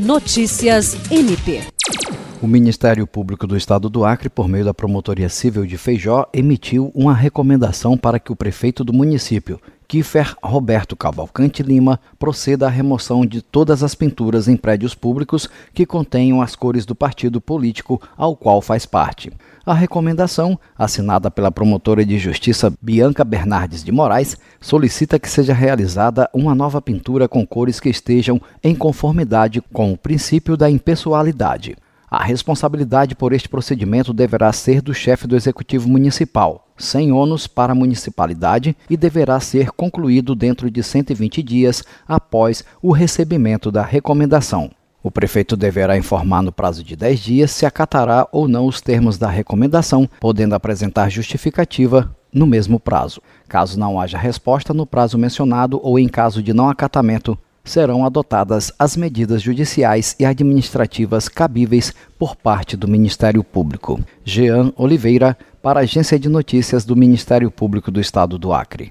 Notícias MP. O Ministério Público do Estado do Acre, por meio da Promotoria Civil de Feijó, emitiu uma recomendação para que o prefeito do município, Kiefer Roberto Cavalcante Lima, proceda à remoção de todas as pinturas em prédios públicos que contenham as cores do partido político ao qual faz parte. A recomendação, assinada pela promotora de justiça Bianca Bernardes de Moraes, solicita que seja realizada uma nova pintura com cores que estejam em conformidade com o princípio da impessoalidade. A responsabilidade por este procedimento deverá ser do chefe do Executivo Municipal, sem ônus para a municipalidade e deverá ser concluído dentro de 120 dias após o recebimento da recomendação. O prefeito deverá informar no prazo de 10 dias se acatará ou não os termos da recomendação, podendo apresentar justificativa no mesmo prazo. Caso não haja resposta no prazo mencionado ou em caso de não acatamento, serão adotadas as medidas judiciais e administrativas cabíveis por parte do Ministério Público. Jean Oliveira, para a Agência de Notícias do Ministério Público do Estado do Acre.